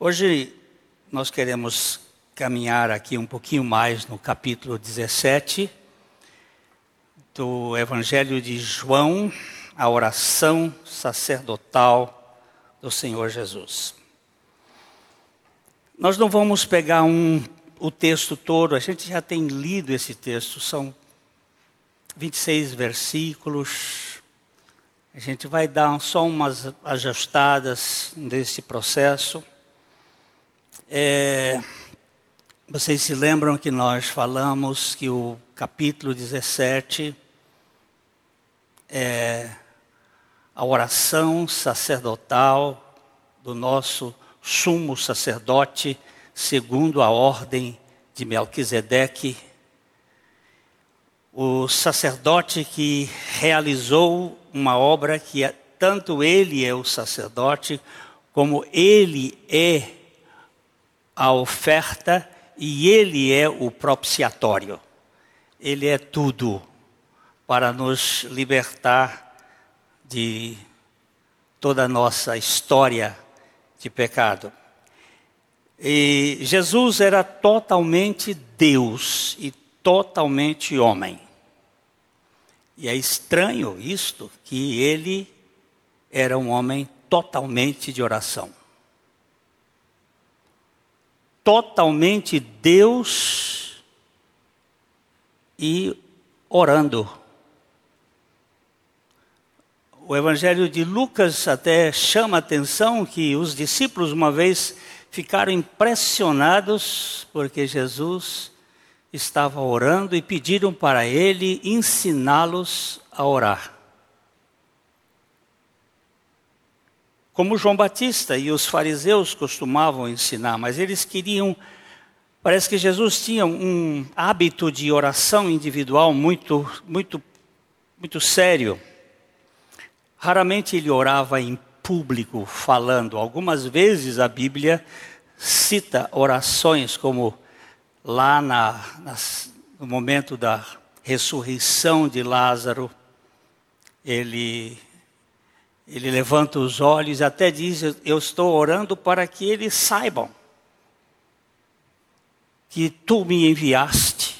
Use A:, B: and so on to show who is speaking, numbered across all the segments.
A: Hoje nós queremos caminhar aqui um pouquinho mais no capítulo 17 do Evangelho de João, a oração sacerdotal do Senhor Jesus. Nós não vamos pegar um, o texto todo, a gente já tem lido esse texto, são 26 versículos, a gente vai dar só umas ajustadas nesse processo. É, vocês se lembram que nós falamos que o capítulo 17 é a oração sacerdotal do nosso sumo sacerdote, segundo a ordem de Melquisedeque, o sacerdote que realizou uma obra que é, tanto ele é o sacerdote, como ele é a oferta e ele é o propiciatório. Ele é tudo para nos libertar de toda a nossa história de pecado. E Jesus era totalmente Deus e totalmente homem. E é estranho isto, que ele era um homem totalmente de oração. Totalmente Deus e orando. O Evangelho de Lucas até chama a atenção que os discípulos uma vez ficaram impressionados porque Jesus estava orando e pediram para ele ensiná-los a orar. Como João Batista e os fariseus costumavam ensinar, mas eles queriam. Parece que Jesus tinha um hábito de oração individual muito, muito, muito sério. Raramente ele orava em público, falando. Algumas vezes a Bíblia cita orações como lá na, no momento da ressurreição de Lázaro, ele, ele levanta os olhos e até diz: Eu estou orando para que eles saibam que tu me enviaste.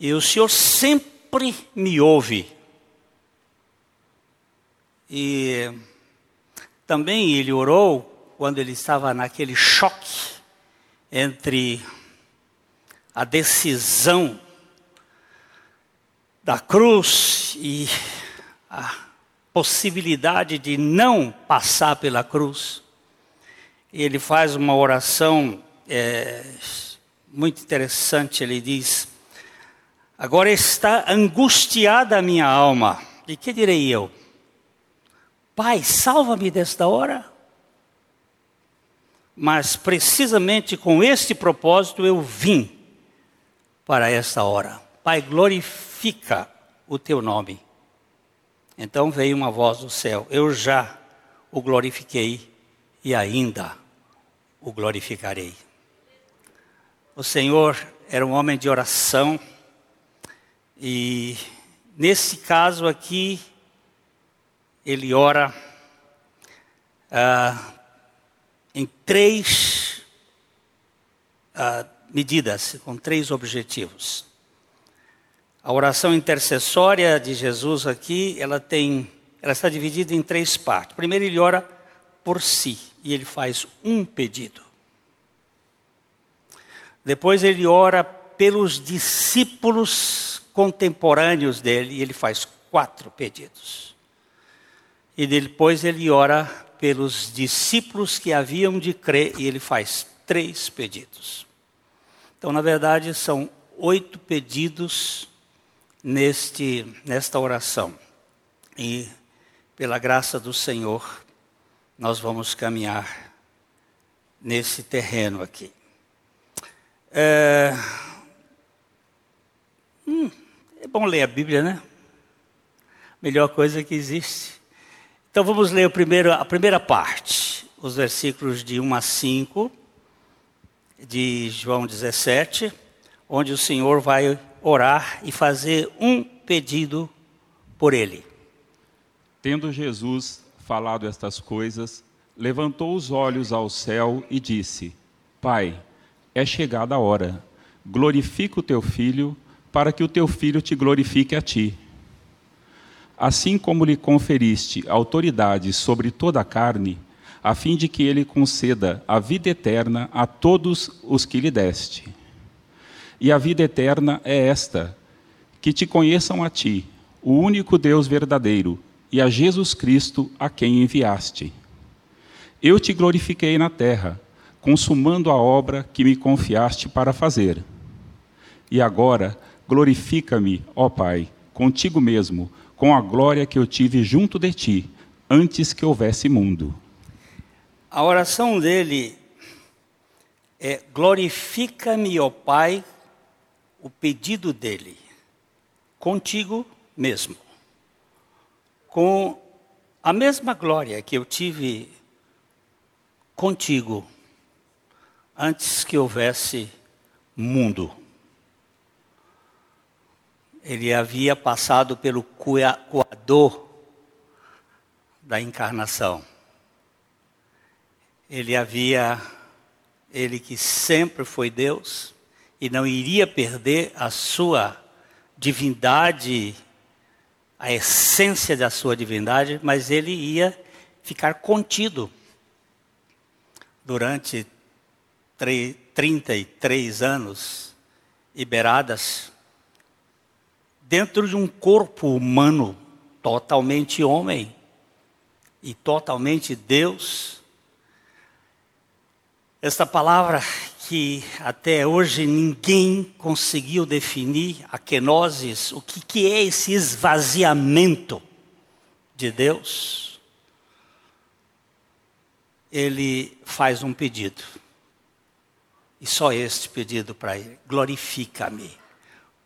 A: E o Senhor sempre me ouve. E também ele orou quando ele estava naquele choque entre a decisão da cruz e a possibilidade de não passar pela cruz. Ele faz uma oração é, muito interessante. Ele diz: Agora está angustiada a minha alma. E que direi eu? Pai, salva-me desta hora mas precisamente com este propósito eu vim para esta hora. Pai, glorifica o teu nome. Então veio uma voz do céu: Eu já o glorifiquei e ainda o glorificarei. O Senhor era um homem de oração e nesse caso aqui ele ora ah, em três uh, medidas, com três objetivos. A oração intercessória de Jesus aqui, ela tem, ela está dividida em três partes. Primeiro ele ora por si e ele faz um pedido. Depois ele ora pelos discípulos contemporâneos dele e ele faz quatro pedidos. E depois ele ora pelos discípulos que haviam de crer, e ele faz três pedidos. Então, na verdade, são oito pedidos neste, nesta oração. E, pela graça do Senhor, nós vamos caminhar nesse terreno aqui. É, hum, é bom ler a Bíblia, né? Melhor coisa que existe. Então vamos ler primeiro, a primeira parte, os versículos de 1 a 5 de João 17, onde o Senhor vai orar e fazer um pedido por ele.
B: Tendo Jesus falado estas coisas, levantou os olhos ao céu e disse: Pai, é chegada a hora. Glorifica o teu filho, para que o teu filho te glorifique a ti. Assim como lhe conferiste autoridade sobre toda a carne, a fim de que ele conceda a vida eterna a todos os que lhe deste. E a vida eterna é esta: que te conheçam a ti, o único Deus verdadeiro, e a Jesus Cristo, a quem enviaste. Eu te glorifiquei na terra, consumando a obra que me confiaste para fazer. E agora, glorifica-me, ó Pai, contigo mesmo, com a glória que eu tive junto de ti, antes que houvesse mundo.
A: A oração dele é: glorifica-me, ó Pai, o pedido dele, contigo mesmo. Com a mesma glória que eu tive contigo antes que houvesse mundo. Ele havia passado pelo coador da encarnação ele havia, ele que sempre foi Deus e não iria perder a sua divindade, a essência da sua divindade, mas ele ia ficar contido durante 33 anos, iberadas, dentro de um corpo humano totalmente homem e totalmente Deus. Esta palavra que até hoje ninguém conseguiu definir, a kenosis, o que, que é esse esvaziamento de Deus, ele faz um pedido. E só este pedido para ele: glorifica-me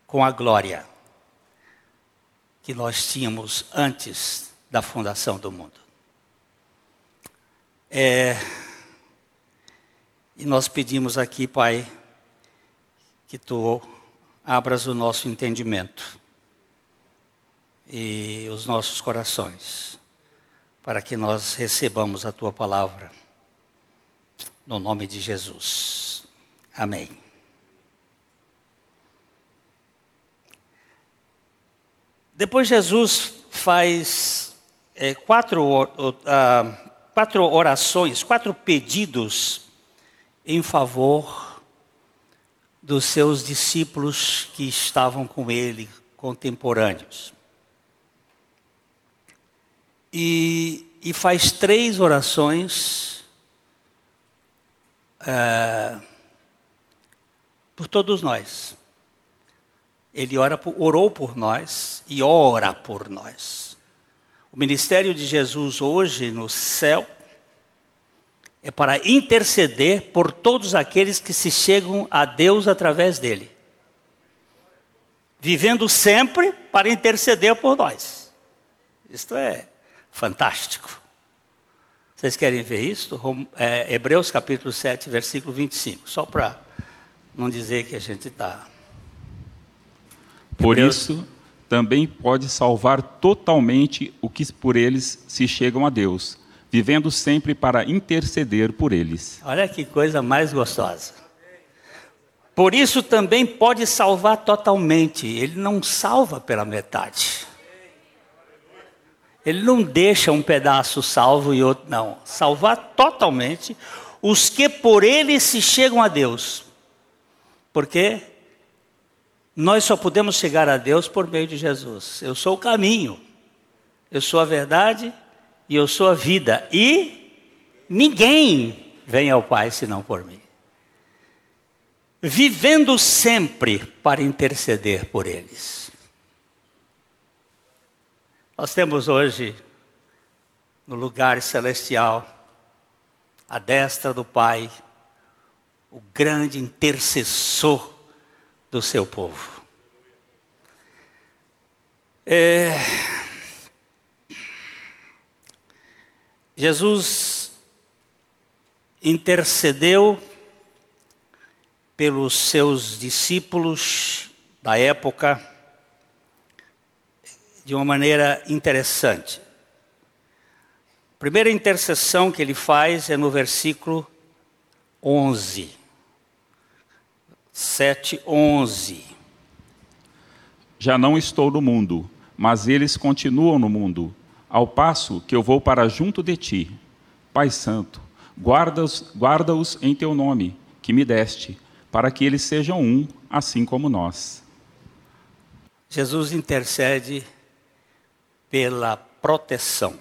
A: com a glória que nós tínhamos antes da fundação do mundo. É, e nós pedimos aqui, Pai, que tu abras o nosso entendimento e os nossos corações, para que nós recebamos a tua palavra. No nome de Jesus. Amém. Depois Jesus faz é, quatro, uh, quatro orações, quatro pedidos em favor dos seus discípulos que estavam com ele, contemporâneos. E, e faz três orações é, por todos nós. Ele ora orou por nós e ora por nós. O ministério de Jesus hoje no céu é para interceder por todos aqueles que se chegam a Deus através dele. Vivendo sempre para interceder por nós. Isto é fantástico. Vocês querem ver isso? É, Hebreus capítulo 7, versículo 25. Só para não dizer que a gente está.
B: Por Hebreus... isso, também pode salvar totalmente o que por eles se chegam a Deus vivendo sempre para interceder por eles.
A: Olha que coisa mais gostosa. Por isso também pode salvar totalmente, ele não salva pela metade. Ele não deixa um pedaço salvo e outro não. Salvar totalmente os que por ele se chegam a Deus. Porque nós só podemos chegar a Deus por meio de Jesus. Eu sou o caminho, eu sou a verdade e eu sou a vida, e ninguém vem ao Pai senão por mim. Vivendo sempre para interceder por eles. Nós temos hoje, no lugar celestial, à destra do Pai, o grande intercessor do seu povo. É, Jesus intercedeu pelos seus discípulos da época de uma maneira interessante. A primeira intercessão que ele faz é no versículo 11. 7, 11.
B: Já não estou no mundo, mas eles continuam no mundo, ao passo que eu vou para junto de ti. Pai Santo, guarda-os guarda em teu nome, que me deste, para que eles sejam um, assim como nós.
A: Jesus intercede pela proteção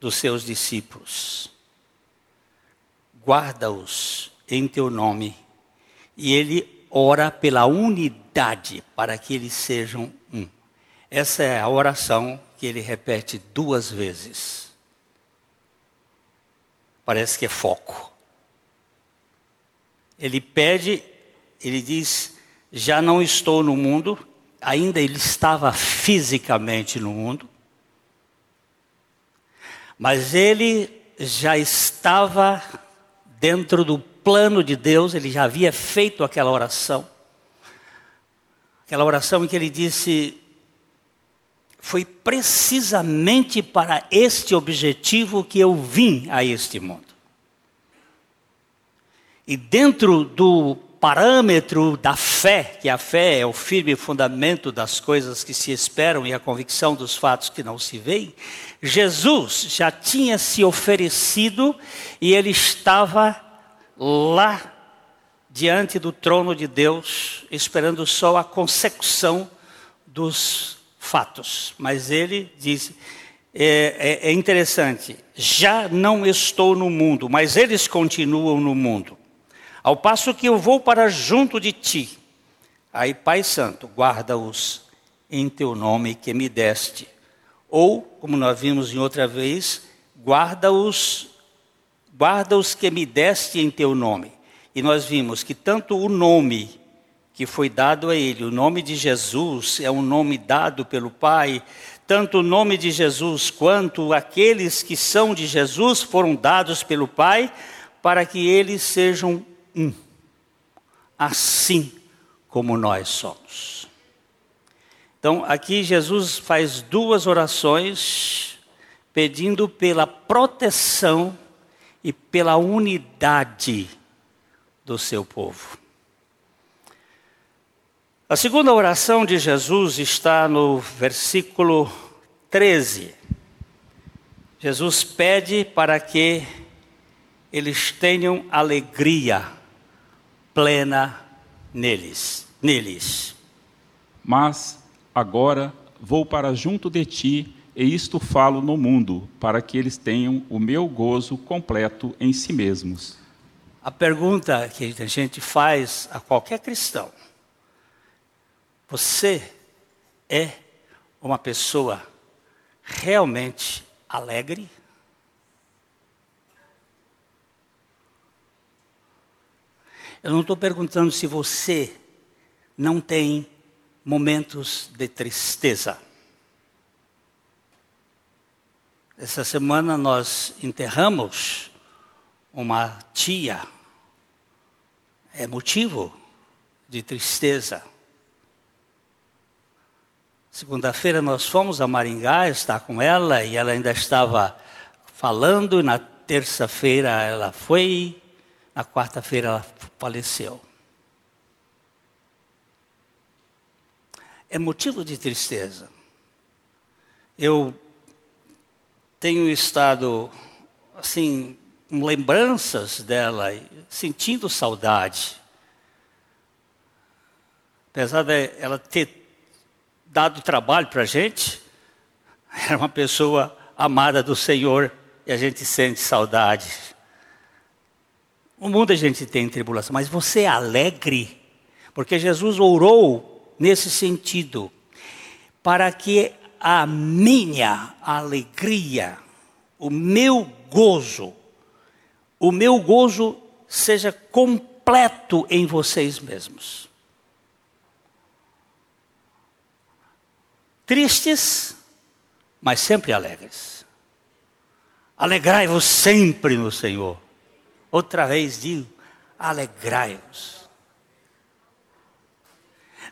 A: dos seus discípulos. Guarda-os em teu nome. E ele ora pela unidade para que eles sejam um. Essa é a oração que ele repete duas vezes. Parece que é foco. Ele pede, ele diz: Já não estou no mundo, ainda ele estava fisicamente no mundo, mas ele já estava dentro do plano de Deus, ele já havia feito aquela oração. Aquela oração em que ele disse: Foi precisamente para este objetivo que eu vim a este mundo. E dentro do parâmetro da fé, que a fé é o firme fundamento das coisas que se esperam e a convicção dos fatos que não se veem, Jesus já tinha se oferecido e ele estava lá diante do trono de Deus, esperando só a consecução dos fatos. Mas ele diz: é, é, é interessante, já não estou no mundo, mas eles continuam no mundo. Ao passo que eu vou para junto de ti. Aí, Pai Santo, guarda-os em teu nome que me deste. Ou, como nós vimos em outra vez, guarda-os, guarda-os que me deste em teu nome. E nós vimos que tanto o nome que foi dado a ele, o nome de Jesus, é um nome dado pelo Pai, tanto o nome de Jesus quanto aqueles que são de Jesus foram dados pelo Pai, para que eles sejam um, assim como nós somos. Então, aqui Jesus faz duas orações pedindo pela proteção e pela unidade do seu povo. A segunda oração de Jesus está no versículo 13. Jesus pede para que eles tenham alegria plena neles, neles.
B: Mas agora vou para junto de ti e isto falo no mundo, para que eles tenham o meu gozo completo em si mesmos.
A: A pergunta que a gente faz a qualquer cristão: você é uma pessoa realmente alegre? Eu não estou perguntando se você não tem momentos de tristeza. Essa semana nós enterramos uma tia. É motivo de tristeza. Segunda-feira nós fomos a Maringá estar com ela e ela ainda estava falando. Na terça-feira ela foi na quarta-feira ela faleceu. É motivo de tristeza. Eu tenho estado, assim, com lembranças dela, sentindo saudade. Apesar de ela ter dado trabalho para a gente, era uma pessoa amada do Senhor e a gente sente saudade. No mundo a gente tem tribulação, mas você é alegre, porque Jesus orou nesse sentido, para que a minha alegria, o meu gozo, o meu gozo seja completo em vocês mesmos. Tristes, mas sempre alegres. Alegrai-vos sempre no Senhor. Outra vez digo: alegrai-vos.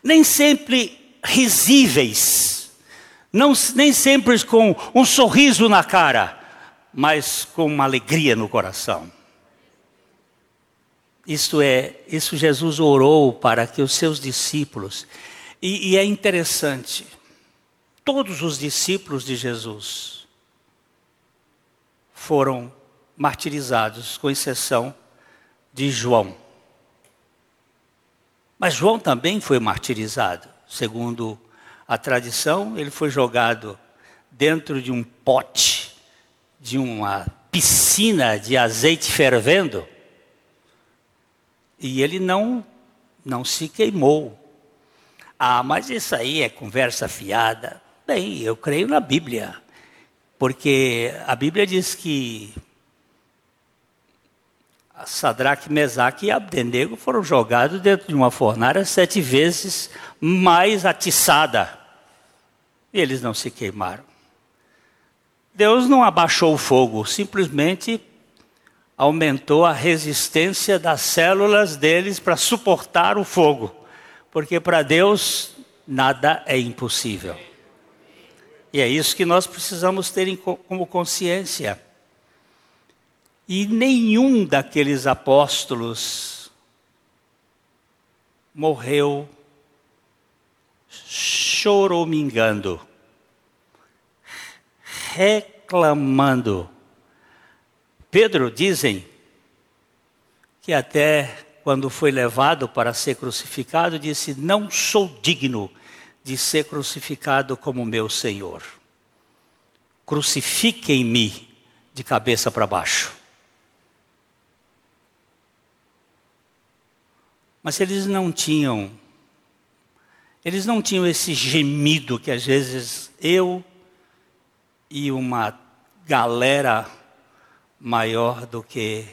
A: Nem sempre risíveis, não, nem sempre com um sorriso na cara, mas com uma alegria no coração. Isto é, isso Jesus orou para que os seus discípulos, e, e é interessante, todos os discípulos de Jesus foram martirizados, com exceção de João. Mas João também foi martirizado, segundo a tradição, ele foi jogado dentro de um pote, de uma piscina de azeite fervendo, e ele não não se queimou. Ah, mas isso aí é conversa fiada. Bem, eu creio na Bíblia, porque a Bíblia diz que Sadraque, Mesaque e Abdenego foram jogados dentro de uma fornalha sete vezes mais atiçada. E eles não se queimaram. Deus não abaixou o fogo, simplesmente aumentou a resistência das células deles para suportar o fogo. Porque para Deus nada é impossível. E é isso que nós precisamos ter como consciência. E nenhum daqueles apóstolos morreu choromingando, reclamando. Pedro, dizem, que até quando foi levado para ser crucificado, disse: Não sou digno de ser crucificado como meu Senhor. Crucifiquem-me de cabeça para baixo. Mas eles não tinham, eles não tinham esse gemido que às vezes eu e uma galera maior do que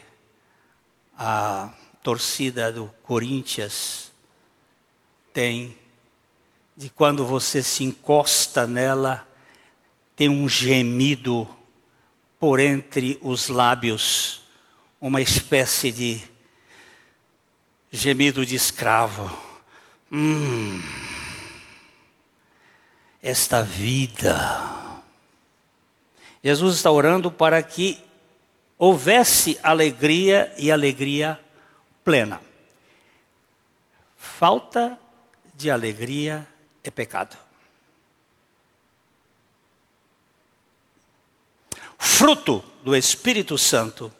A: a torcida do Corinthians tem, de quando você se encosta nela, tem um gemido por entre os lábios, uma espécie de gemido de escravo. Hum, esta vida. Jesus está orando para que houvesse alegria e alegria plena. Falta de alegria é pecado. Fruto do Espírito Santo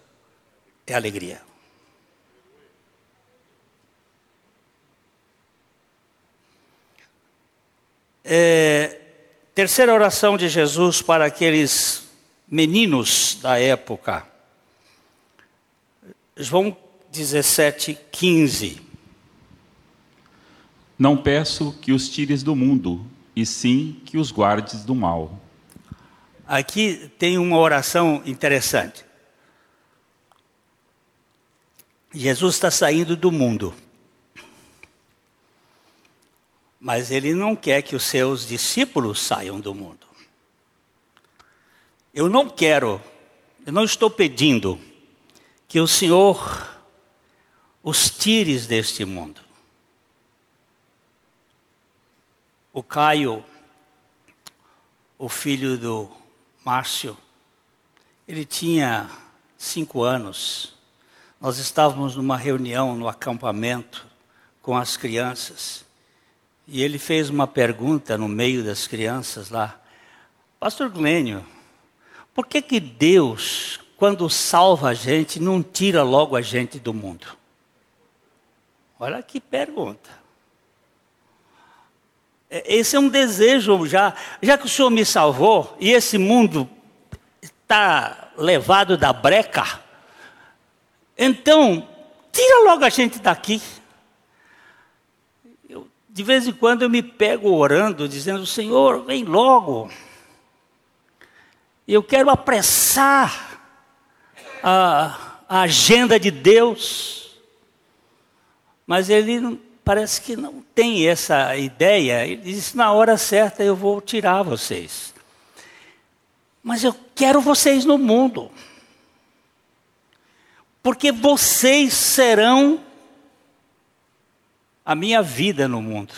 A: é alegria. É, terceira oração de Jesus para aqueles meninos da época. João 17, 15.
B: Não peço que os tires do mundo, e sim que os guardes do mal.
A: Aqui tem uma oração interessante. Jesus está saindo do mundo. Mas ele não quer que os seus discípulos saiam do mundo. Eu não quero, eu não estou pedindo que o Senhor os tires deste mundo. O Caio, o filho do Márcio, ele tinha cinco anos. Nós estávamos numa reunião no acampamento com as crianças. E ele fez uma pergunta no meio das crianças lá. Pastor Glênio, por que que Deus, quando salva a gente, não tira logo a gente do mundo? Olha que pergunta. É, esse é um desejo já, já que o Senhor me salvou e esse mundo está levado da breca, então tira logo a gente daqui de vez em quando eu me pego orando, dizendo: Senhor, vem logo. Eu quero apressar a, a agenda de Deus. Mas ele parece que não tem essa ideia. Ele diz: na hora certa eu vou tirar vocês. Mas eu quero vocês no mundo. Porque vocês serão a minha vida no mundo.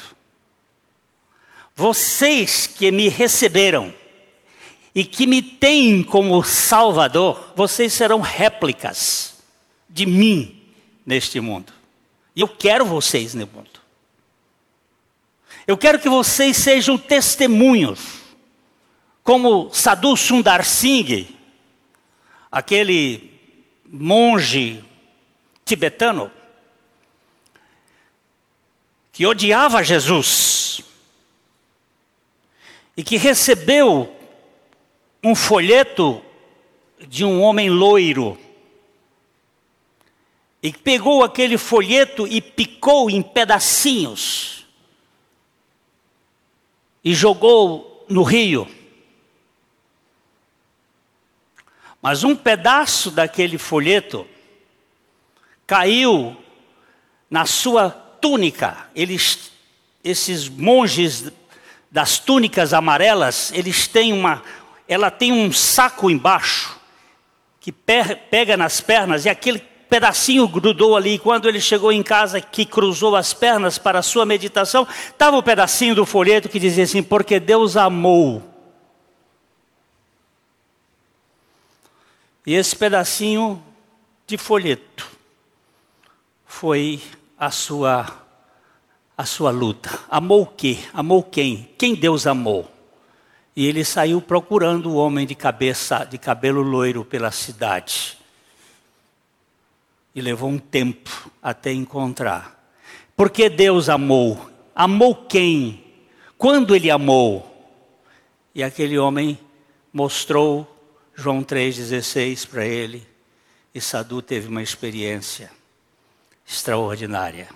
A: Vocês que me receberam e que me têm como Salvador, vocês serão réplicas de mim neste mundo. E eu quero vocês no mundo. Eu quero que vocês sejam testemunhos, como Sadhu Sundar Singh, aquele monge tibetano, que odiava Jesus e que recebeu um folheto de um homem loiro e pegou aquele folheto e picou em pedacinhos e jogou no rio. Mas um pedaço daquele folheto caiu na sua túnica. Eles, esses monges das túnicas amarelas, eles têm uma, ela tem um saco embaixo que pega nas pernas e aquele pedacinho grudou ali. Quando ele chegou em casa, que cruzou as pernas para a sua meditação, estava o pedacinho do folheto que dizia assim: Porque Deus amou. E esse pedacinho de folheto foi a sua a sua luta. Amou o quê? Amou quem? Quem Deus amou? E ele saiu procurando o homem de cabeça, de cabelo loiro pela cidade. E levou um tempo até encontrar. Porque Deus amou? Amou quem? Quando ele amou? E aquele homem mostrou João 3,16 para ele. E Sadu teve uma experiência extraordinária.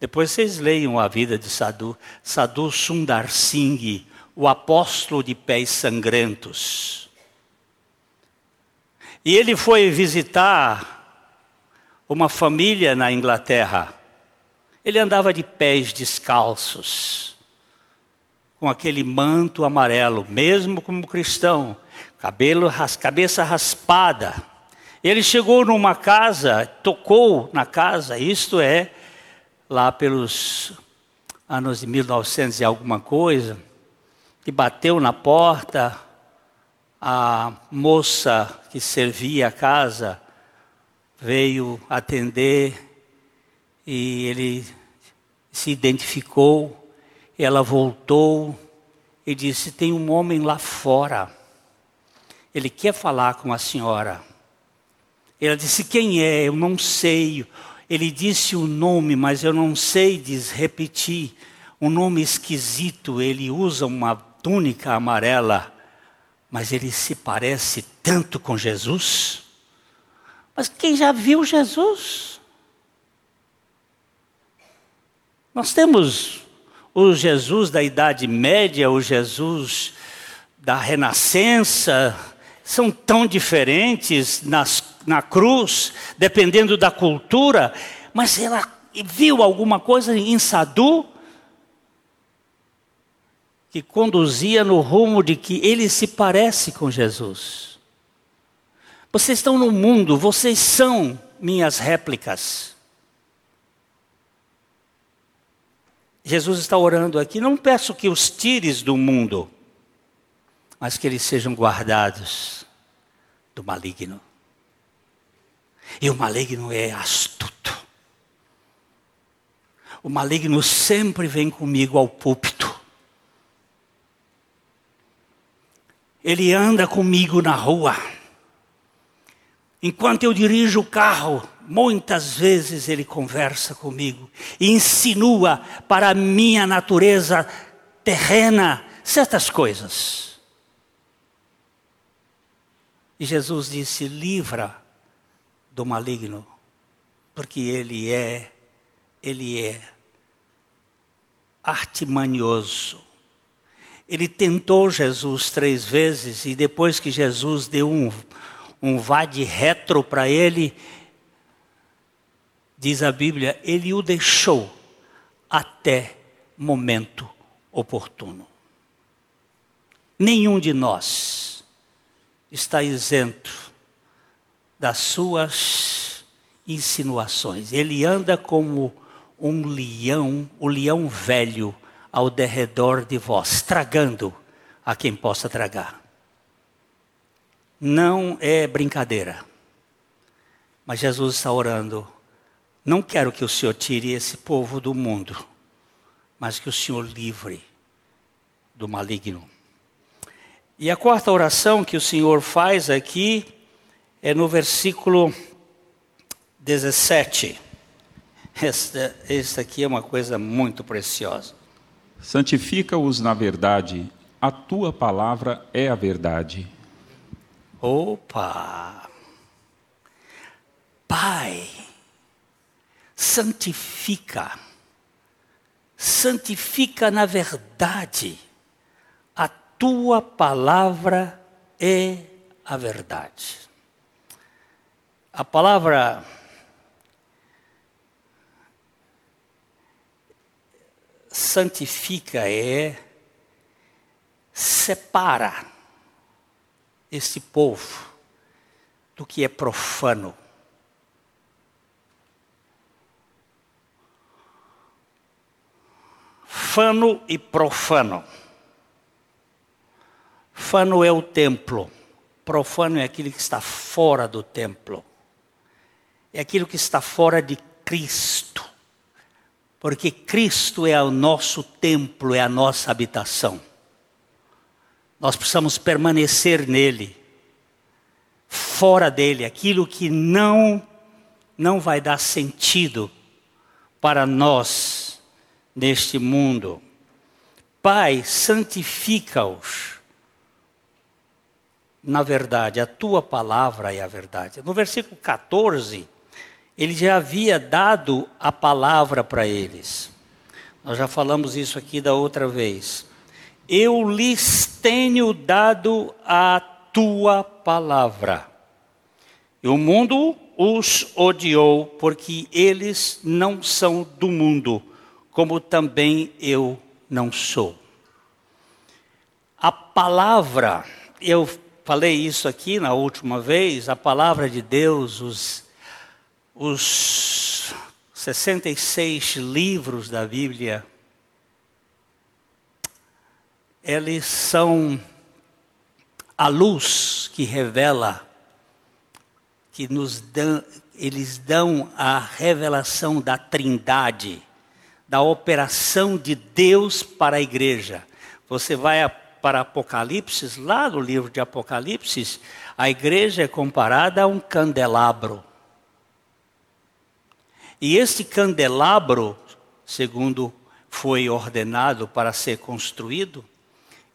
A: Depois vocês leiam a vida de Sadu. Sadu Sundar Singh o apóstolo de pés sangrentos. E ele foi visitar uma família na Inglaterra. Ele andava de pés descalços, com aquele manto amarelo, mesmo como cristão, cabelo, cabeça raspada. Ele chegou numa casa, tocou na casa, isto é, lá pelos anos de 1900 e alguma coisa, que bateu na porta, a moça que servia a casa veio atender e ele se identificou. Ela voltou e disse: Tem um homem lá fora, ele quer falar com a senhora. Ela disse: Quem é? Eu não sei. Ele disse o nome, mas eu não sei diz, repetir. Um nome esquisito. Ele usa uma túnica amarela, mas ele se parece tanto com Jesus. Mas quem já viu Jesus? Nós temos o Jesus da Idade Média, o Jesus da Renascença, são tão diferentes nas, na cruz, dependendo da cultura, mas ela viu alguma coisa em Sadu que conduzia no rumo de que ele se parece com Jesus. Vocês estão no mundo, vocês são minhas réplicas. Jesus está orando aqui, não peço que os tires do mundo, mas que eles sejam guardados do maligno. E o maligno é astuto. O maligno sempre vem comigo ao púlpito Ele anda comigo na rua. Enquanto eu dirijo o carro, muitas vezes ele conversa comigo e insinua para a minha natureza terrena certas coisas. E Jesus disse: livra do maligno, porque ele é, ele é artimanioso. Ele tentou Jesus três vezes e depois que Jesus deu um, um vá de retro para ele, diz a Bíblia, ele o deixou até momento oportuno. Nenhum de nós está isento das suas insinuações. Ele anda como um leão, o leão velho ao derredor de vós, tragando a quem possa tragar. Não é brincadeira. Mas Jesus está orando. Não quero que o Senhor tire esse povo do mundo, mas que o Senhor livre do maligno. E a quarta oração que o Senhor faz aqui é no versículo 17. Esta, esta aqui é uma coisa muito preciosa.
B: Santifica-os na verdade, a tua palavra é a verdade.
A: Opa! Pai, santifica, santifica na verdade, a tua palavra é a verdade. A palavra santifica é separa esse povo do que é profano. Fano e profano. Fano é o templo, profano é aquilo que está fora do templo, é aquilo que está fora de Cristo, porque Cristo é o nosso templo, é a nossa habitação. Nós precisamos permanecer nele. Fora dele, aquilo que não não vai dar sentido para nós neste mundo. Pai, santifica-os. Na verdade, a tua palavra é a verdade. No versículo 14, ele já havia dado a palavra para eles. Nós já falamos isso aqui da outra vez eu lhes tenho dado a tua palavra. E o mundo os odiou, porque eles não são do mundo, como também eu não sou. A palavra, eu falei isso aqui na última vez, a palavra de Deus, os, os 66 livros da Bíblia, eles são a luz que revela, que nos dão, eles dão a revelação da trindade, da operação de Deus para a igreja. Você vai para Apocalipse, lá no livro de Apocalipse, a igreja é comparada a um candelabro. E esse candelabro, segundo foi ordenado para ser construído,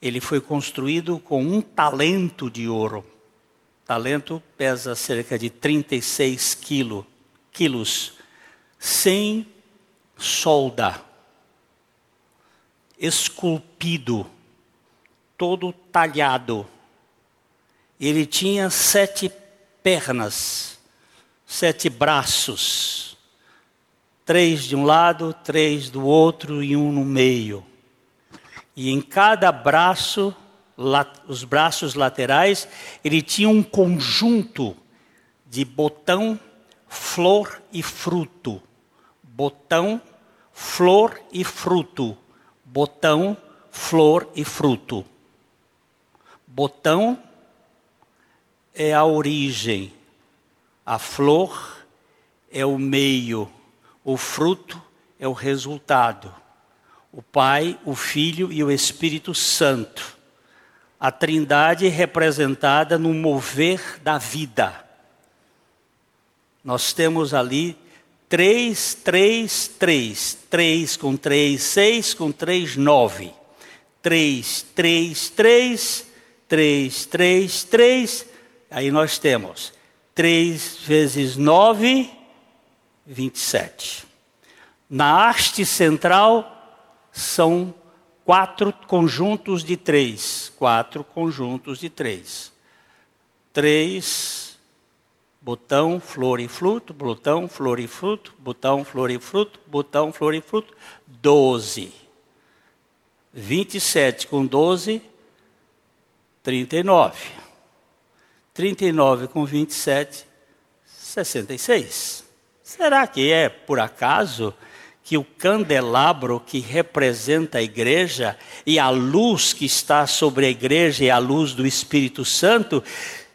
A: ele foi construído com um talento de ouro. Talento pesa cerca de 36 quilo, quilos, sem solda, esculpido, todo talhado. Ele tinha sete pernas, sete braços, três de um lado, três do outro e um no meio. E em cada braço, os braços laterais, ele tinha um conjunto de botão, flor e fruto. Botão, flor e fruto. Botão, flor e fruto. Botão é a origem, a flor é o meio, o fruto é o resultado o Pai, o Filho e o Espírito Santo. A Trindade representada no mover da vida. Nós temos ali três, três, três, três com três, seis com três, nove. Três, três, três, três, três, três. Aí nós temos três vezes nove, vinte e sete. Na haste central, são quatro conjuntos de três. Quatro conjuntos de três. Três, botão, flor e fruto, botão, flor e fruto, botão, flor e fruto, botão, flor e fruto. Doze. Vinte e sete com doze, trinta e nove. Trinta e nove com vinte e sete, sessenta e seis. Será que é por acaso que o candelabro que representa a igreja e a luz que está sobre a igreja e a luz do Espírito Santo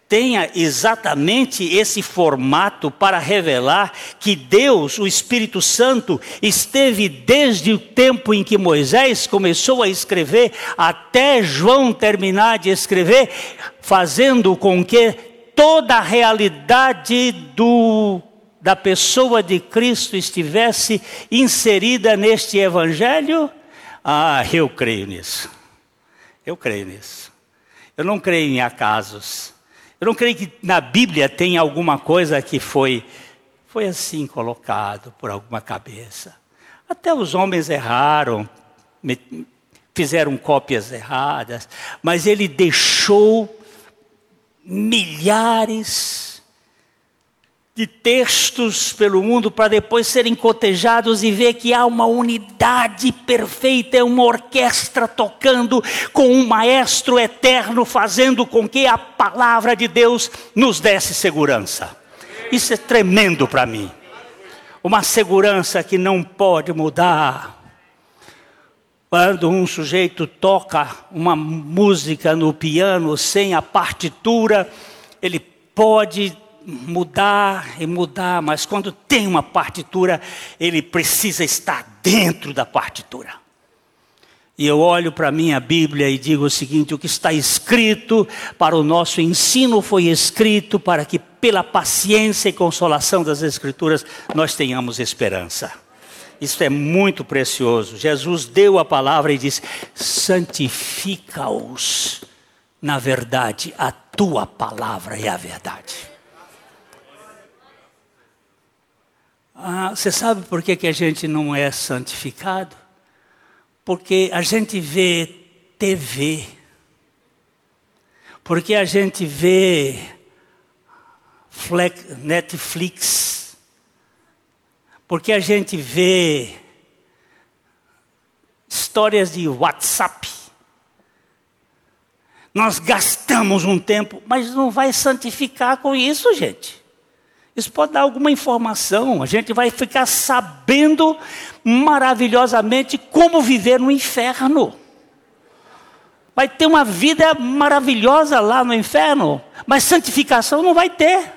A: tenha exatamente esse formato para revelar que Deus, o Espírito Santo, esteve desde o tempo em que Moisés começou a escrever até João terminar de escrever, fazendo com que toda a realidade do, da pessoa de Cristo estivesse inserida neste Evangelho? Ah, eu creio nisso. Eu creio nisso. Eu não creio em acasos. Eu não creio que na Bíblia tenha alguma coisa que foi, foi assim colocado por alguma cabeça. Até os homens erraram, fizeram cópias erradas, mas ele deixou milhares de textos pelo mundo para depois serem cotejados e ver que há uma unidade perfeita, é uma orquestra tocando com um maestro eterno fazendo com que a palavra de Deus nos desse segurança. Isso é tremendo para mim. Uma segurança que não pode mudar. Quando um sujeito toca uma música no piano sem a partitura, ele pode mudar e mudar, mas quando tem uma partitura, ele precisa estar dentro da partitura. E eu olho para a minha Bíblia e digo o seguinte: o que está escrito para o nosso ensino foi escrito para que, pela paciência e consolação das Escrituras, nós tenhamos esperança. Isso é muito precioso. Jesus deu a palavra e disse: santifica-os na verdade, a tua palavra é a verdade. Ah, você sabe por que, que a gente não é santificado? Porque a gente vê TV, porque a gente vê Netflix, porque a gente vê histórias de WhatsApp. Nós gastamos um tempo, mas não vai santificar com isso, gente. Isso pode dar alguma informação, a gente vai ficar sabendo maravilhosamente como viver no inferno. Vai ter uma vida maravilhosa lá no inferno, mas santificação não vai ter.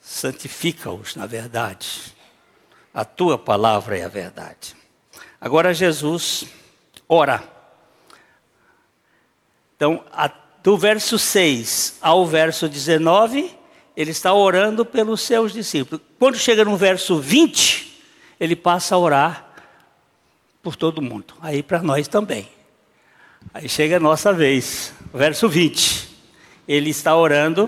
A: Santifica-os, na verdade. A tua palavra é a verdade. Agora Jesus ora então, a, do verso 6 ao verso 19, ele está orando pelos seus discípulos. Quando chega no verso 20, ele passa a orar por todo mundo. Aí para nós também. Aí chega a nossa vez. Verso 20. Ele está orando.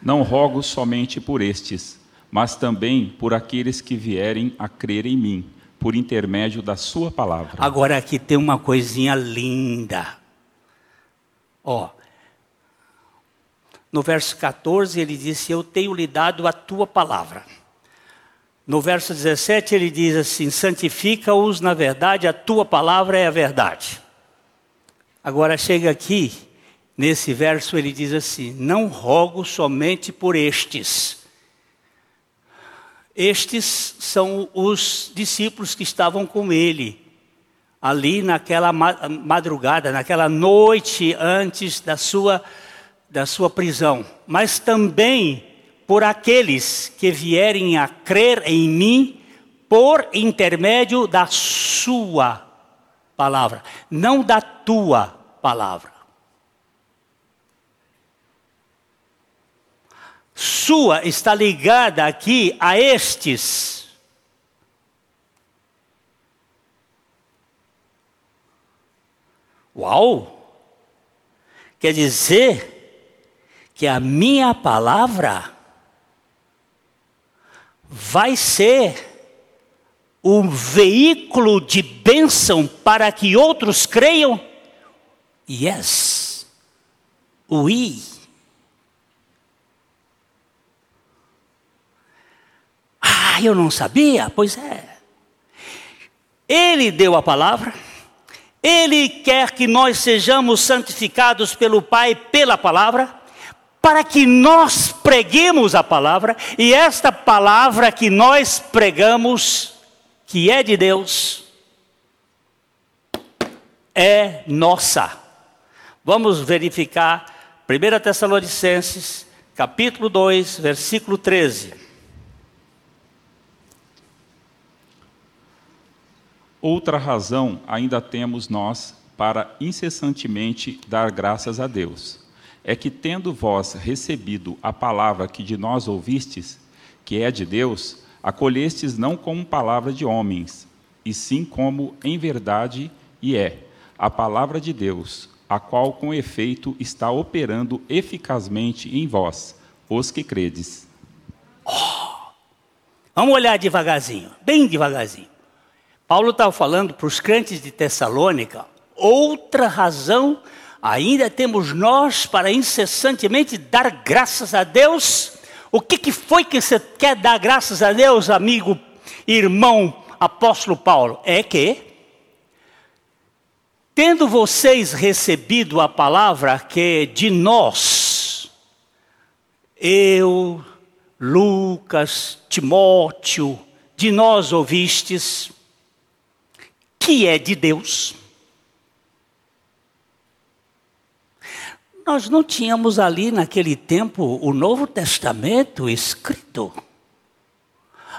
B: Não rogo somente por estes, mas também por aqueles que vierem a crer em mim, por intermédio da Sua palavra.
A: Agora aqui tem uma coisinha linda. Ó, no verso 14 ele disse: Eu tenho lhe dado a tua palavra. No verso 17 ele diz assim: Santifica-os na verdade, a tua palavra é a verdade. Agora chega aqui, nesse verso ele diz assim: Não rogo somente por estes. Estes são os discípulos que estavam com ele ali naquela madrugada, naquela noite antes da sua, da sua prisão, mas também por aqueles que vierem a crer em mim por intermédio da sua palavra, não da tua palavra. Sua está ligada aqui a estes Uau! Quer dizer que a minha palavra vai ser um veículo de bênção para que outros creiam? Yes. Oui. Ah, eu não sabia? Pois é. Ele deu a palavra ele quer que nós sejamos santificados pelo Pai pela palavra, para que nós preguemos a palavra, e esta palavra que nós pregamos, que é de Deus, é nossa. Vamos verificar 1 Tessalonicenses, capítulo 2, versículo 13.
B: Outra razão ainda temos nós para incessantemente dar graças a Deus. É que, tendo vós recebido a palavra que de nós ouvistes, que é de Deus, acolhestes não como palavra de homens, e sim como em verdade e é a palavra de Deus, a qual com efeito está operando eficazmente em vós, os que credes.
A: Oh, vamos olhar devagarzinho, bem devagarzinho. Paulo estava falando para os crentes de Tessalônica, outra razão ainda temos nós para incessantemente dar graças a Deus. O que, que foi que você quer dar graças a Deus, amigo, irmão, apóstolo Paulo? É que, tendo vocês recebido a palavra que de nós, eu, Lucas, Timóteo, de nós ouvistes, que é de Deus. Nós não tínhamos ali naquele tempo o Novo Testamento escrito.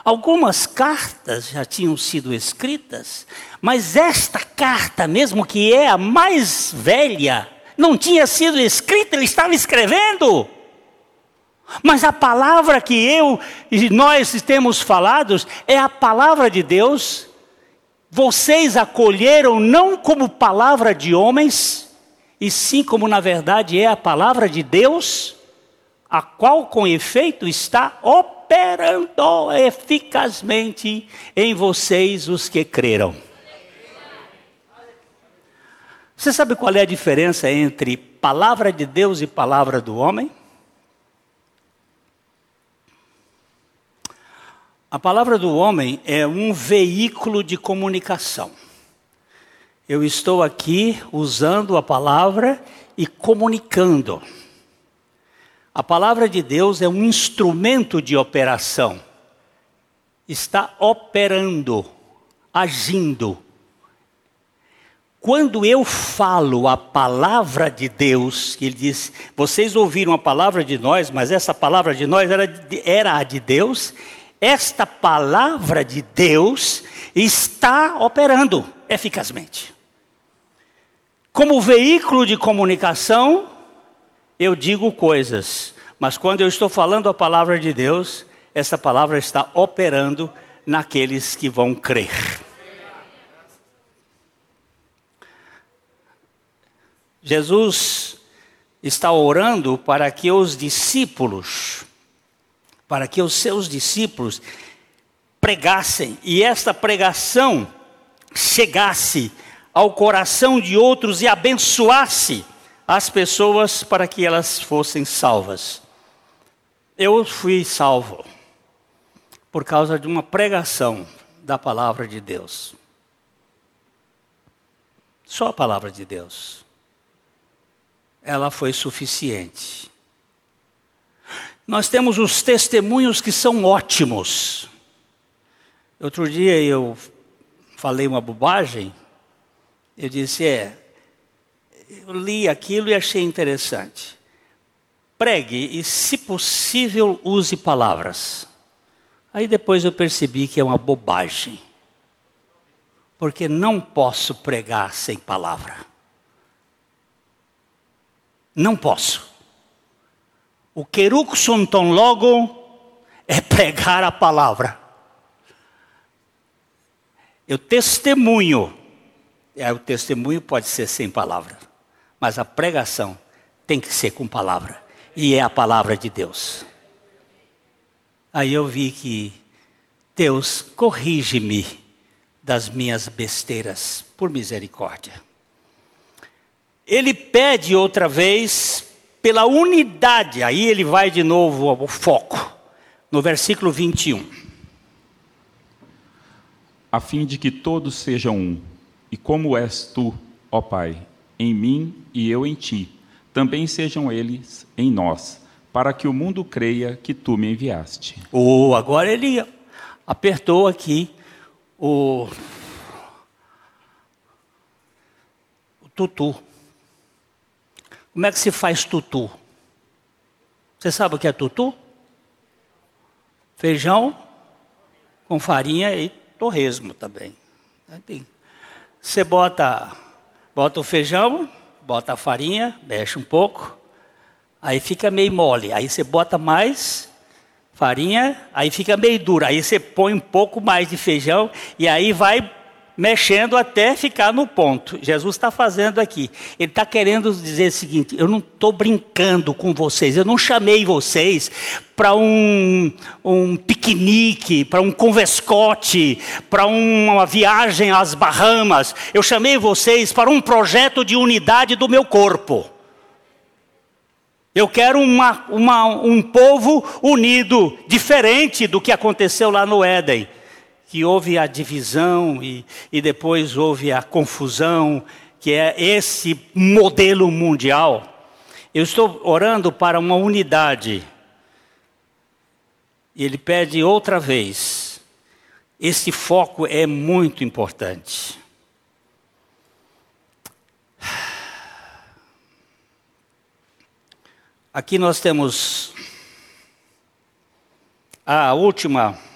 A: Algumas cartas já tinham sido escritas, mas esta carta, mesmo que é a mais velha, não tinha sido escrita, ele estava escrevendo. Mas a palavra que eu e nós temos falados é a palavra de Deus. Vocês acolheram não como palavra de homens, e sim como na verdade é a palavra de Deus, a qual com efeito está operando eficazmente em vocês os que creram. Você sabe qual é a diferença entre palavra de Deus e palavra do homem? A palavra do homem é um veículo de comunicação. Eu estou aqui usando a palavra e comunicando. A palavra de Deus é um instrumento de operação. Está operando, agindo. Quando eu falo a palavra de Deus, ele diz: vocês ouviram a palavra de nós, mas essa palavra de nós era, era a de Deus. Esta palavra de Deus está operando eficazmente. Como veículo de comunicação, eu digo coisas, mas quando eu estou falando a palavra de Deus, essa palavra está operando naqueles que vão crer. Jesus está orando para que os discípulos, para que os seus discípulos pregassem e esta pregação chegasse ao coração de outros e abençoasse as pessoas para que elas fossem salvas. Eu fui salvo por causa de uma pregação da palavra de Deus. Só a palavra de Deus. Ela foi suficiente. Nós temos os testemunhos que são ótimos. Outro dia eu falei uma bobagem eu disse: é, eu li aquilo e achei interessante. Pregue e, se possível, use palavras. Aí depois eu percebi que é uma bobagem. Porque não posso pregar sem palavra. Não posso. O queruxonton logo é pregar a palavra. Eu testemunho é, o testemunho pode ser sem palavra, mas a pregação tem que ser com palavra, e é a palavra de Deus. Aí eu vi que Deus corrige-me das minhas besteiras, por misericórdia. Ele pede outra vez pela unidade, aí ele vai de novo ao foco, no versículo 21.
B: A fim de que todos sejam um e como és tu, ó Pai, em mim e eu em ti, também sejam eles em nós, para que o mundo creia que tu me enviaste.
A: Oh, agora ele apertou aqui o tutu. Como é que se faz tutu? Você sabe o que é tutu? Feijão com farinha e torresmo também. Você bota, bota o feijão, bota a farinha, mexe um pouco, aí fica meio mole. Aí você bota mais farinha, aí fica meio dura. Aí você põe um pouco mais de feijão e aí vai mexendo até ficar no ponto. Jesus está fazendo aqui. Ele está querendo dizer o seguinte: eu não estou brincando com vocês, eu não chamei vocês para um, um piquenique, para um convescote, para uma viagem às Bahamas. Eu chamei vocês para um projeto de unidade do meu corpo. Eu quero uma, uma, um povo unido, diferente do que aconteceu lá no Éden que houve a divisão e, e depois houve a confusão, que é esse modelo mundial. Eu estou orando para uma unidade. Ele pede outra vez. Esse foco é muito importante. Aqui nós temos a última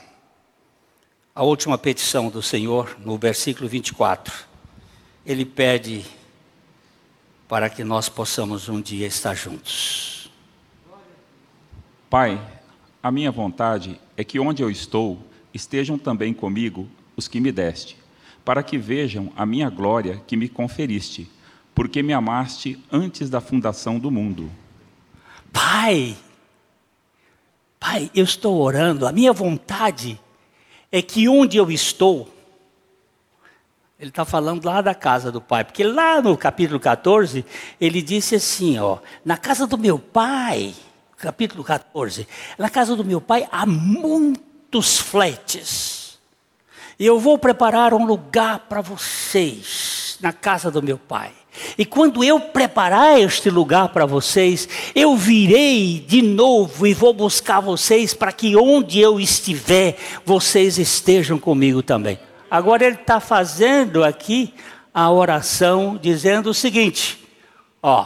A: a última petição do Senhor, no versículo 24. Ele pede para que nós possamos um dia estar juntos.
B: Pai, a minha vontade é que onde eu estou estejam também comigo os que me deste, para que vejam a minha glória que me conferiste, porque me amaste antes da fundação do mundo.
A: Pai, Pai, eu estou orando, a minha vontade é que onde eu estou, ele está falando lá da casa do pai, porque lá no capítulo 14, ele disse assim: ó, na casa do meu pai, capítulo 14, na casa do meu pai há muitos fletes, e eu vou preparar um lugar para vocês, na casa do meu pai. E quando eu preparar este lugar para vocês, eu virei de novo e vou buscar vocês para que onde eu estiver, vocês estejam comigo também. Agora ele está fazendo aqui a oração dizendo o seguinte: ó,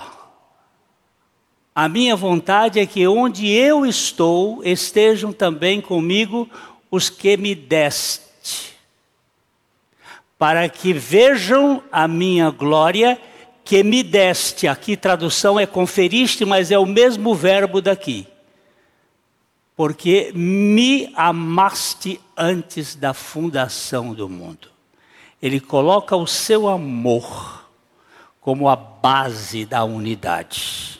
A: a minha vontade é que onde eu estou estejam também comigo os que me deste, para que vejam a minha glória que me deste, aqui tradução é conferiste, mas é o mesmo verbo daqui. Porque me amaste antes da fundação do mundo. Ele coloca o seu amor como a base da unidade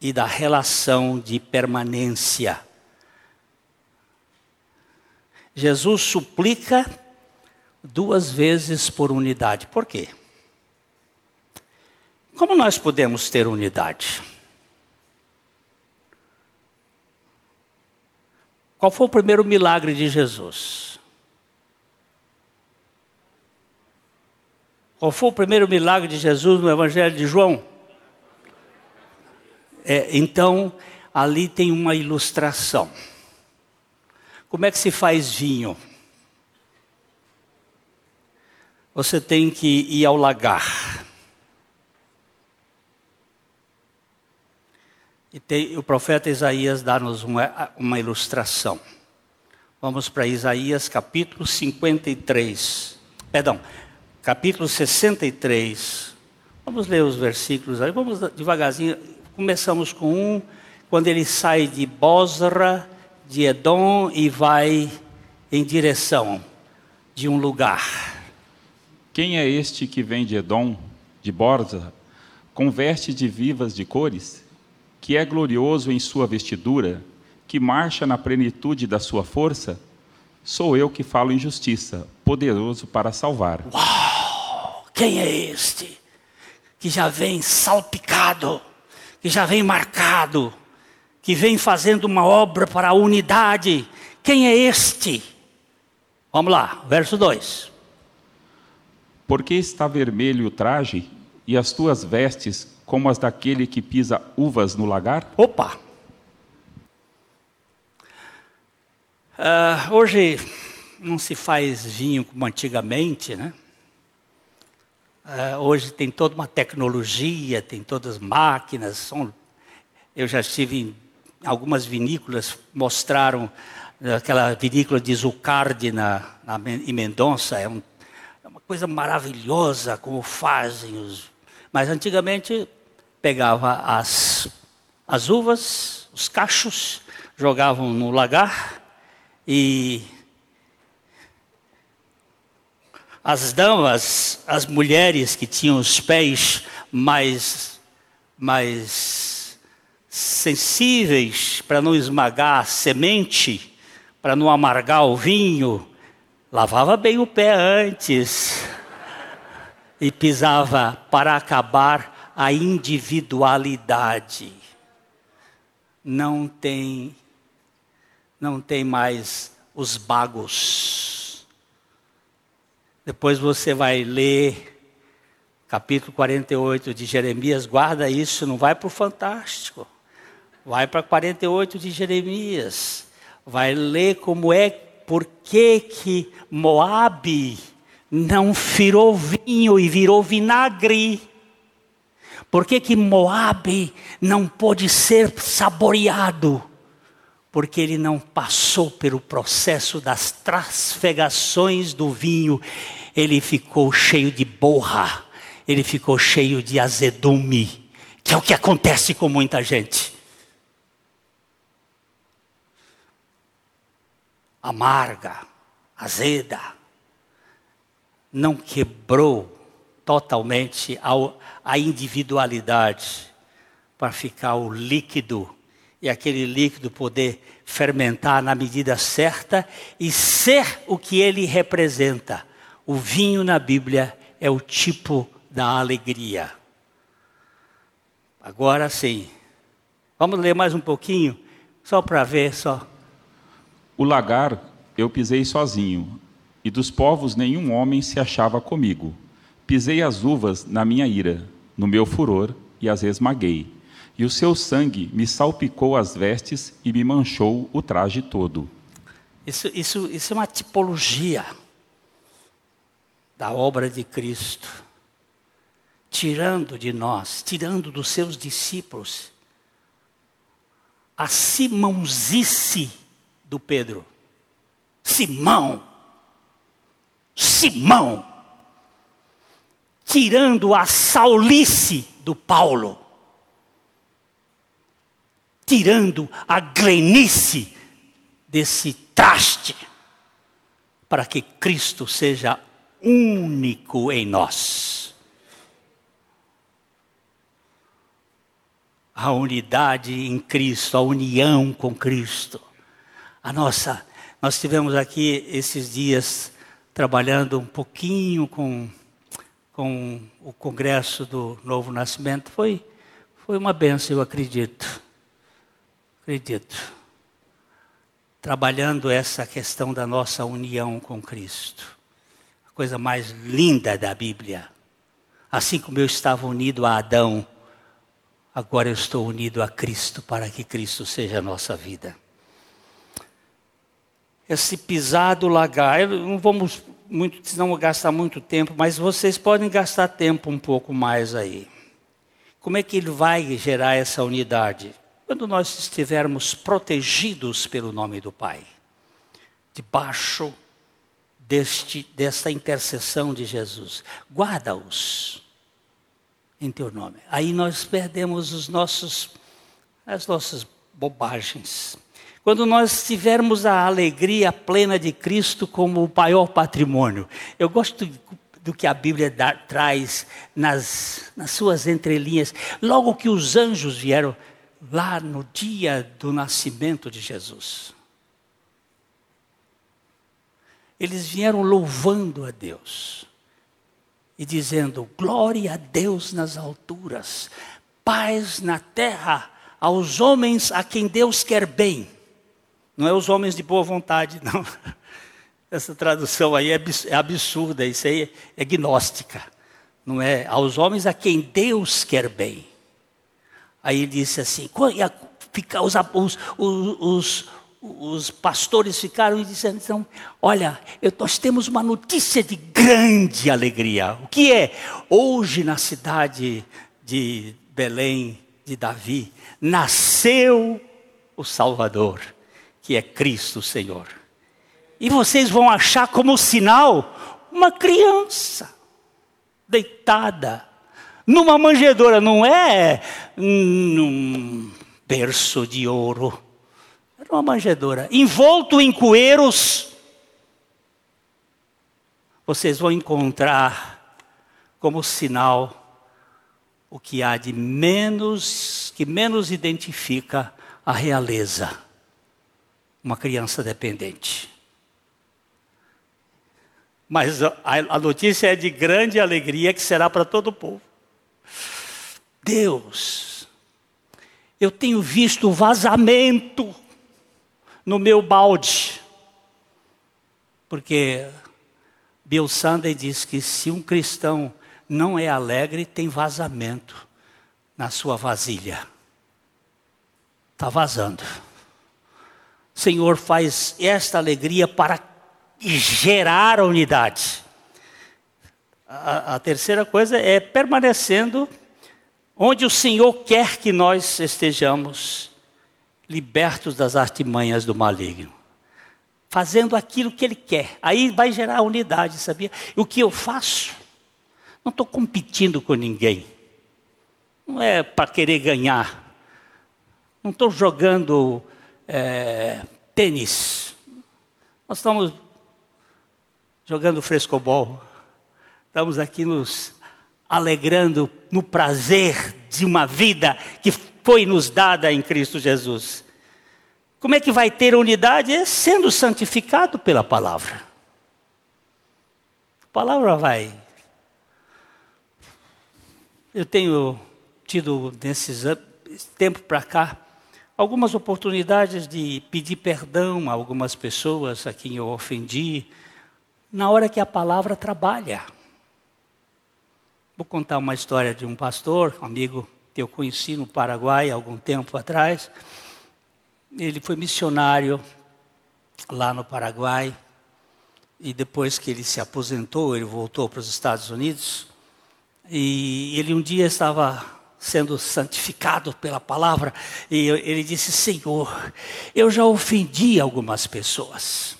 A: e da relação de permanência. Jesus suplica duas vezes por unidade. Por quê? Como nós podemos ter unidade? Qual foi o primeiro milagre de Jesus? Qual foi o primeiro milagre de Jesus no Evangelho de João? É, então, ali tem uma ilustração. Como é que se faz vinho? Você tem que ir ao lagar. E tem, o profeta Isaías dá-nos uma, uma ilustração. Vamos para Isaías capítulo 53. Perdão, capítulo 63. Vamos ler os versículos aí, vamos devagarzinho. Começamos com um, quando ele sai de Bosra, de Edom, e vai em direção de um lugar.
B: Quem é este que vem de Edom, de Bosra, com veste de vivas de cores? Que é glorioso em sua vestidura, que marcha na plenitude da sua força, sou eu que falo em justiça, poderoso para salvar.
A: Uau! Quem é este? Que já vem salpicado, que já vem marcado, que vem fazendo uma obra para a unidade. Quem é este? Vamos lá, verso 2.
B: Porque está vermelho o traje e as tuas vestes como as daquele que pisa uvas no lagar?
A: Opa! Uh, hoje não se faz vinho como antigamente, né? Uh, hoje tem toda uma tecnologia, tem todas as máquinas. São, eu já estive em algumas vinícolas, mostraram aquela vinícola de Zucardi na, na, em Mendonça. É, um, é uma coisa maravilhosa como fazem os. Mas antigamente pegava as, as uvas, os cachos, jogavam no lagar e as damas, as mulheres que tinham os pés mais, mais sensíveis para não esmagar a semente, para não amargar o vinho, lavava bem o pé antes e pisava para acabar a individualidade. Não tem não tem mais os bagos depois você vai ler capítulo 48 de Jeremias, guarda isso, não vai para o Fantástico. Vai para 48 de Jeremias. Vai ler como é, por que que Moabe não virou vinho e virou vinagre. Por que que Moabe não pôde ser saboreado? porque ele não passou pelo processo das trasfegações do vinho, ele ficou cheio de borra, ele ficou cheio de azedume, que é o que acontece com muita gente. Amarga, azeda, não quebrou totalmente a individualidade para ficar o líquido e aquele líquido poder fermentar na medida certa e ser o que ele representa. O vinho na Bíblia é o tipo da alegria. Agora sim. Vamos ler mais um pouquinho, só para ver só.
B: O lagar eu pisei sozinho, e dos povos nenhum homem se achava comigo. Pisei as uvas na minha ira, no meu furor, e as esmaguei e o seu sangue me salpicou as vestes e me manchou o traje todo.
A: Isso, isso, isso é uma tipologia da obra de Cristo, tirando de nós, tirando dos seus discípulos, a Simãozice do Pedro. Simão, Simão, tirando a Saulice do Paulo tirando a glenice desse traste, para que Cristo seja único em nós. A unidade em Cristo, a união com Cristo. A nossa, nós tivemos aqui esses dias trabalhando um pouquinho com, com o congresso do Novo Nascimento. Foi, foi uma benção, eu acredito. Acredito. Trabalhando essa questão da nossa união com Cristo. A coisa mais linda da Bíblia. Assim como eu estava unido a Adão, agora eu estou unido a Cristo para que Cristo seja a nossa vida. Esse pisado lagar, não vamos muito, não gastar muito tempo, mas vocês podem gastar tempo um pouco mais aí. Como é que ele vai gerar essa unidade? quando nós estivermos protegidos pelo nome do Pai, debaixo deste, desta intercessão de Jesus, guarda-os em teu nome. Aí nós perdemos os nossos, as nossas bobagens. Quando nós tivermos a alegria plena de Cristo como o maior patrimônio. Eu gosto do que a Bíblia dá, traz nas, nas suas entrelinhas. Logo que os anjos vieram lá no dia do nascimento de Jesus. Eles vieram louvando a Deus e dizendo: Glória a Deus nas alturas, paz na terra aos homens a quem Deus quer bem. Não é os homens de boa vontade, não. Essa tradução aí é, é absurda, isso aí é gnóstica. Não é aos homens a quem Deus quer bem. Aí ele disse assim: os, os, os, os pastores ficaram dizendo: então, Olha, eu, nós temos uma notícia de grande alegria. O que é? Hoje, na cidade de Belém, de Davi, nasceu o Salvador, que é Cristo Senhor. E vocês vão achar como sinal uma criança deitada numa manjedoura, não é num berço de ouro era uma manjedoura. Envolto em coeiros, vocês vão encontrar como sinal o que há de menos, que menos identifica a realeza. Uma criança dependente. Mas a, a notícia é de grande alegria que será para todo o povo. Deus, eu tenho visto vazamento no meu balde. Porque Bill Sunday diz que se um cristão não é alegre, tem vazamento na sua vasilha. Está vazando. Senhor faz esta alegria para gerar a unidade. A, a terceira coisa é permanecendo onde o Senhor quer que nós estejamos libertos das artimanhas do maligno. Fazendo aquilo que ele quer. Aí vai gerar unidade, sabia? O que eu faço? Não estou competindo com ninguém. Não é para querer ganhar. Não estou jogando é, tênis. Nós estamos jogando frescobol. Estamos aqui nos alegrando no prazer de uma vida que foi nos dada em Cristo Jesus. Como é que vai ter unidade? É sendo santificado pela palavra. A palavra vai. Eu tenho tido nesses tempo para cá algumas oportunidades de pedir perdão a algumas pessoas a quem eu ofendi, na hora que a palavra trabalha. Vou contar uma história de um pastor, um amigo que eu conheci no Paraguai algum tempo atrás. Ele foi missionário lá no Paraguai e depois que ele se aposentou, ele voltou para os Estados Unidos e ele um dia estava sendo santificado pela palavra e ele disse: Senhor, eu já ofendi algumas pessoas.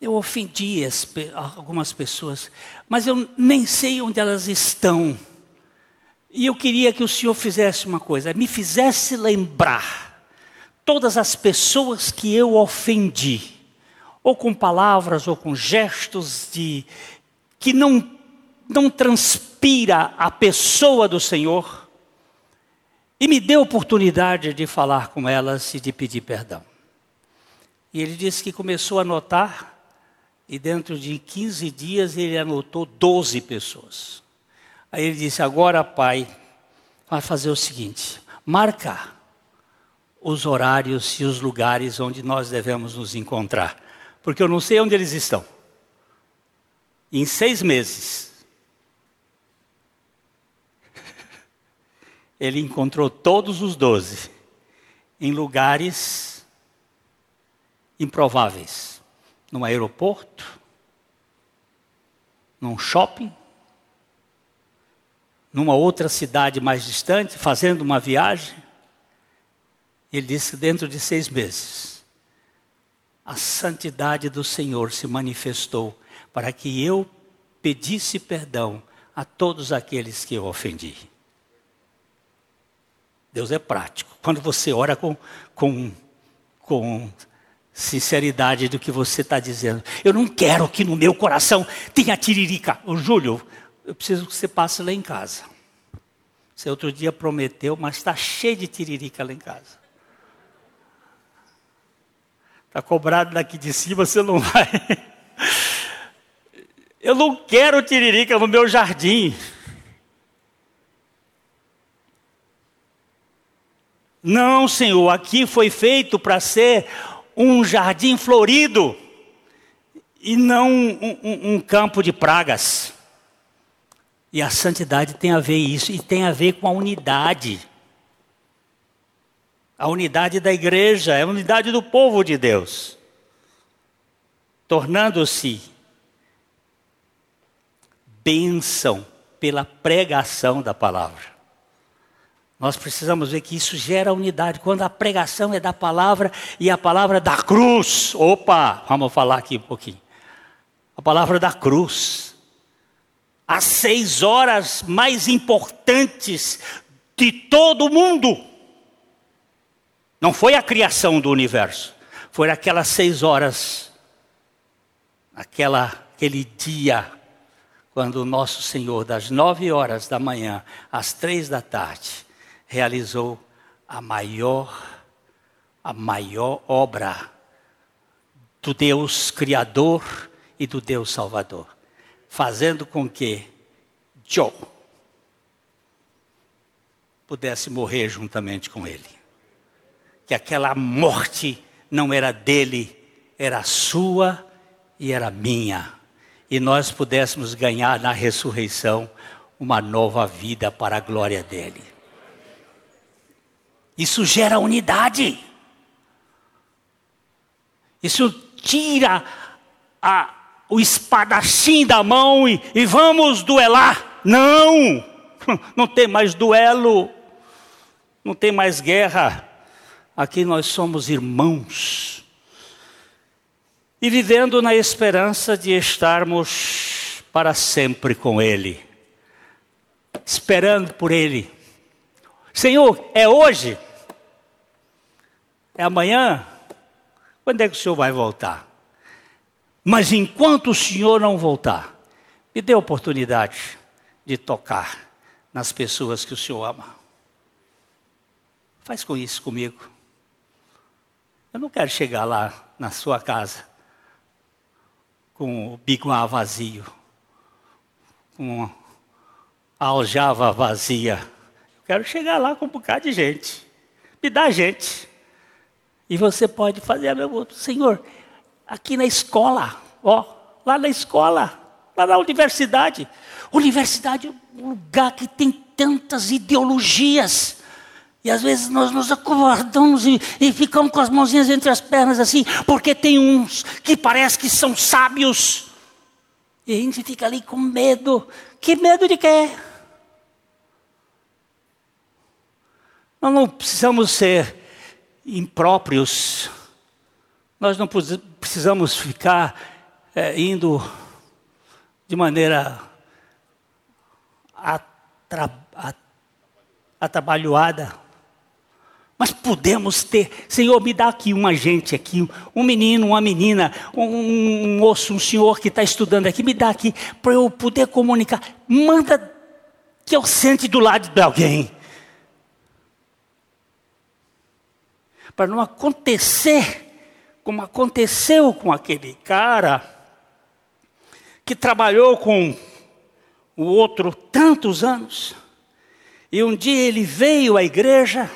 A: Eu ofendi as, algumas pessoas, mas eu nem sei onde elas estão. E eu queria que o Senhor fizesse uma coisa, me fizesse lembrar todas as pessoas que eu ofendi, ou com palavras ou com gestos de que não não transpira a pessoa do Senhor, e me dê oportunidade de falar com elas e de pedir perdão. E ele disse que começou a anotar, e dentro de 15 dias ele anotou 12 pessoas. Aí ele disse: Agora, pai, vai fazer o seguinte: marca os horários e os lugares onde nós devemos nos encontrar, porque eu não sei onde eles estão. Em seis meses, ele encontrou todos os doze em lugares improváveis num aeroporto, num shopping, numa outra cidade mais distante, fazendo uma viagem. Ele disse dentro de seis meses, a santidade do Senhor se manifestou para que eu pedisse perdão a todos aqueles que eu ofendi. Deus é prático. Quando você ora com, com, com sinceridade do que você está dizendo. Eu não quero que no meu coração tenha tiririca. O Júlio, eu preciso que você passe lá em casa. Você outro dia prometeu, mas está cheio de tiririca lá em casa. Está cobrado daqui de cima, você não vai. Eu não quero tiririca no meu jardim. Não, Senhor, aqui foi feito para ser um jardim florido e não um, um, um campo de pragas. E a santidade tem a ver isso, e tem a ver com a unidade. a unidade da igreja, a unidade do povo de Deus, tornando-se bênção pela pregação da palavra. Nós precisamos ver que isso gera unidade. Quando a pregação é da palavra e a palavra da cruz. Opa, vamos falar aqui um pouquinho. A palavra da cruz. As seis horas mais importantes de todo o mundo. Não foi a criação do universo. Foi aquelas seis horas. Aquela, aquele dia quando o nosso Senhor, das nove horas da manhã às três da tarde, realizou a maior, a maior obra do Deus Criador e do Deus Salvador, fazendo com que Joe pudesse morrer juntamente com ele. Que aquela morte não era dele, era sua e era minha. E nós pudéssemos ganhar na ressurreição uma nova vida para a glória dele. Isso gera unidade. Isso tira a, o espadachim da mão e, e vamos duelar. Não! Não tem mais duelo. Não tem mais guerra. Aqui nós somos irmãos. E vivendo na esperança de estarmos para sempre com Ele. Esperando por Ele. Senhor, é hoje? É amanhã? Quando é que o senhor vai voltar? Mas enquanto o senhor não voltar, me dê a oportunidade de tocar nas pessoas que o senhor ama. Faz com isso comigo. Eu não quero chegar lá na sua casa com o biguá vazio, com a aljava vazia. Quero chegar lá com um bocado de gente. Me dá gente. E você pode fazer a mesma Senhor, aqui na escola, ó, lá na escola, lá na universidade. Universidade é um lugar que tem tantas ideologias. E às vezes nós nos acovardamos e, e, ficamos com as mãozinhas entre as pernas assim, porque tem uns que parece que são sábios. E a gente fica ali com medo. Que medo de quê? Nós não precisamos ser impróprios. Nós não precisamos ficar é, indo de maneira atra, atabalhoada. Mas podemos ter, Senhor, me dá aqui um agente aqui, um menino, uma menina, um, um moço, um senhor que está estudando aqui, me dá aqui para eu poder comunicar. Manda que eu sente do lado de alguém. Para não acontecer como aconteceu com aquele cara que trabalhou com o outro tantos anos. E um dia ele veio à igreja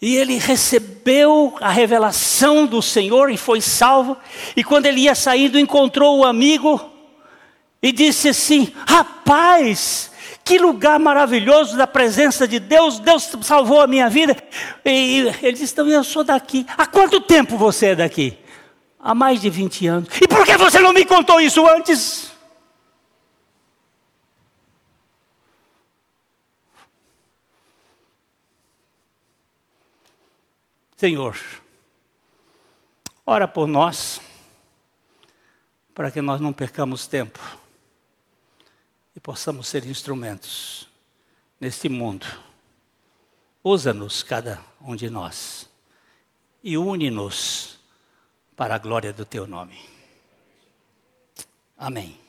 A: e ele recebeu a revelação do Senhor e foi salvo. E quando ele ia saindo, encontrou o amigo e disse assim: Rapaz, que lugar maravilhoso da presença de Deus, Deus salvou a minha vida. E ele disse: então, Eu sou daqui. Há quanto tempo você é daqui? Há mais de 20 anos. E por que você não me contou isso antes? Senhor, ora por nós, para que nós não percamos tempo possamos ser instrumentos neste mundo. Usa-nos, cada um de nós, e une-nos para a glória do teu nome. Amém.